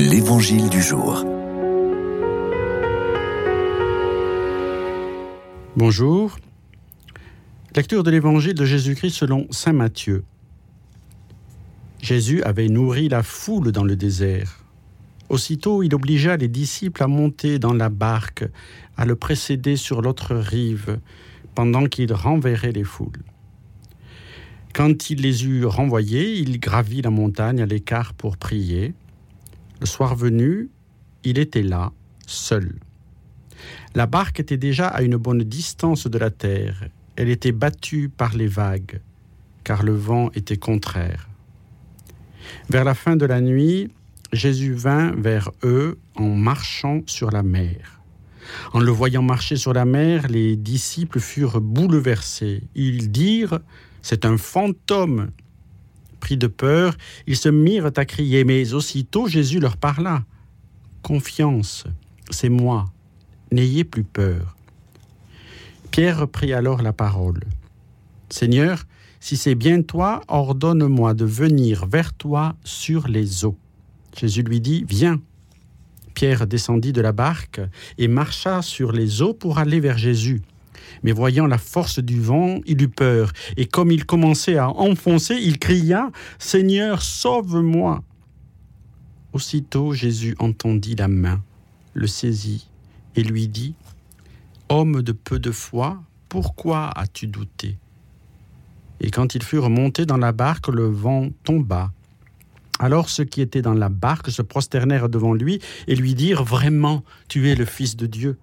L'Évangile du jour. Bonjour. Lecture de l'Évangile de Jésus-Christ selon Saint Matthieu. Jésus avait nourri la foule dans le désert. Aussitôt, il obligea les disciples à monter dans la barque, à le précéder sur l'autre rive, pendant qu'il renverrait les foules. Quand il les eut renvoyés, il gravit la montagne à l'écart pour prier. Le soir venu, il était là, seul. La barque était déjà à une bonne distance de la terre. Elle était battue par les vagues, car le vent était contraire. Vers la fin de la nuit, Jésus vint vers eux en marchant sur la mer. En le voyant marcher sur la mer, les disciples furent bouleversés. Ils dirent c'est un fantôme. Pris de peur, ils se mirent à crier, mais aussitôt Jésus leur parla. Confiance, c'est moi, n'ayez plus peur. Pierre prit alors la parole. Seigneur, si c'est bien toi, ordonne-moi de venir vers toi sur les eaux. Jésus lui dit, Viens. Pierre descendit de la barque et marcha sur les eaux pour aller vers Jésus. Mais voyant la force du vent, il eut peur, et comme il commençait à enfoncer, il cria, Seigneur, sauve-moi. Aussitôt Jésus entendit la main, le saisit, et lui dit, Homme de peu de foi, pourquoi as-tu douté? Et quand ils furent montés dans la barque, le vent tomba. Alors ceux qui étaient dans la barque se prosternèrent devant lui et lui dirent, Vraiment, tu es le Fils de Dieu.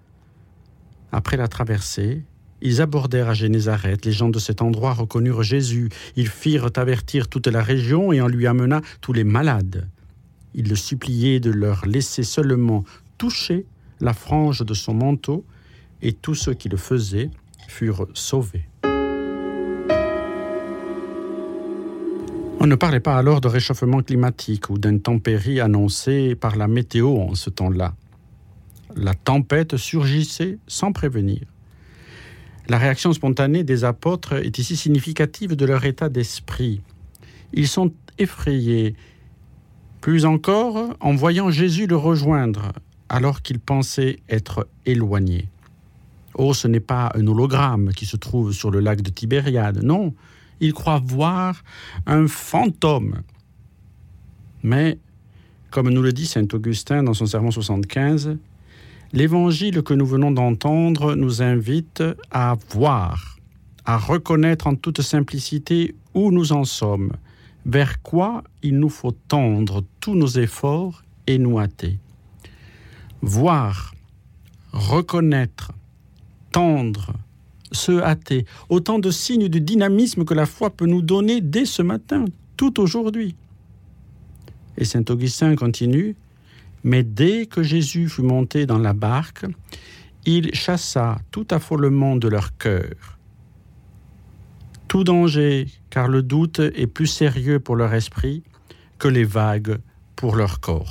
Après la traversée, ils abordèrent à Génézareth. Les gens de cet endroit reconnurent Jésus. Ils firent avertir toute la région et on lui amena tous les malades. Ils le suppliaient de leur laisser seulement toucher la frange de son manteau, et tous ceux qui le faisaient furent sauvés. On ne parlait pas alors de réchauffement climatique ou d'intempéries annoncées par la météo en ce temps-là. La tempête surgissait sans prévenir. La réaction spontanée des apôtres est ici significative de leur état d'esprit. Ils sont effrayés, plus encore en voyant Jésus le rejoindre alors qu'ils pensaient être éloignés. Oh, ce n'est pas un hologramme qui se trouve sur le lac de Tibériade, non, ils croient voir un fantôme. Mais, comme nous le dit saint Augustin dans son sermon 75, L'évangile que nous venons d'entendre nous invite à voir, à reconnaître en toute simplicité où nous en sommes, vers quoi il nous faut tendre tous nos efforts et nous hâter. Voir, reconnaître, tendre, se hâter, autant de signes du dynamisme que la foi peut nous donner dès ce matin, tout aujourd'hui. Et saint Augustin continue, mais dès que Jésus fut monté dans la barque, il chassa tout affolement de leur cœur. Tout danger, car le doute est plus sérieux pour leur esprit que les vagues pour leur corps.